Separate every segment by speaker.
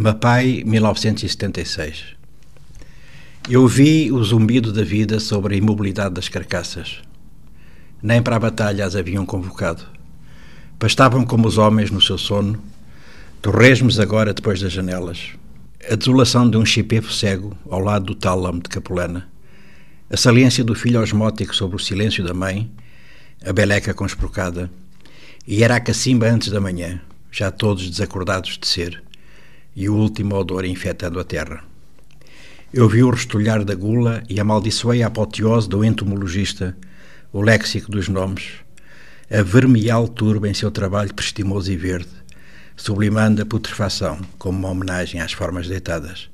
Speaker 1: Mapai, 1976. Eu vi o zumbido da vida sobre a imobilidade das carcaças. Nem para a batalha as haviam convocado. Pastavam como os homens no seu sono, torresmos agora depois das janelas. A desolação de um chipefo cego ao lado do tálamo de Capulana. A saliência do filho osmótico sobre o silêncio da mãe, a beleca consprocada. E era a cacimba antes da manhã, já todos desacordados de ser e o último odor infectando a terra. Eu vi o restolhar da gula e amaldiçoei a apoteose do entomologista, o léxico dos nomes, a vermial turba em seu trabalho prestimoso e verde, sublimando a putrefação como uma homenagem às formas deitadas.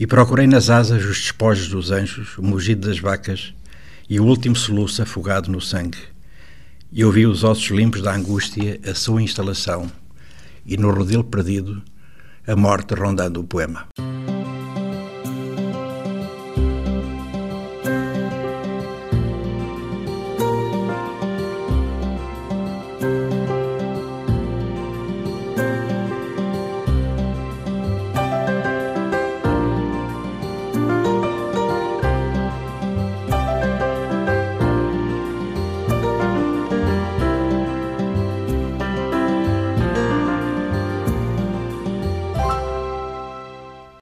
Speaker 1: E procurei nas asas os despojos dos anjos, o mugido das vacas e o último soluço afogado no sangue. E ouvi os ossos limpos da angústia, a sua instalação, e no rodil perdido, a morte rondando o poema.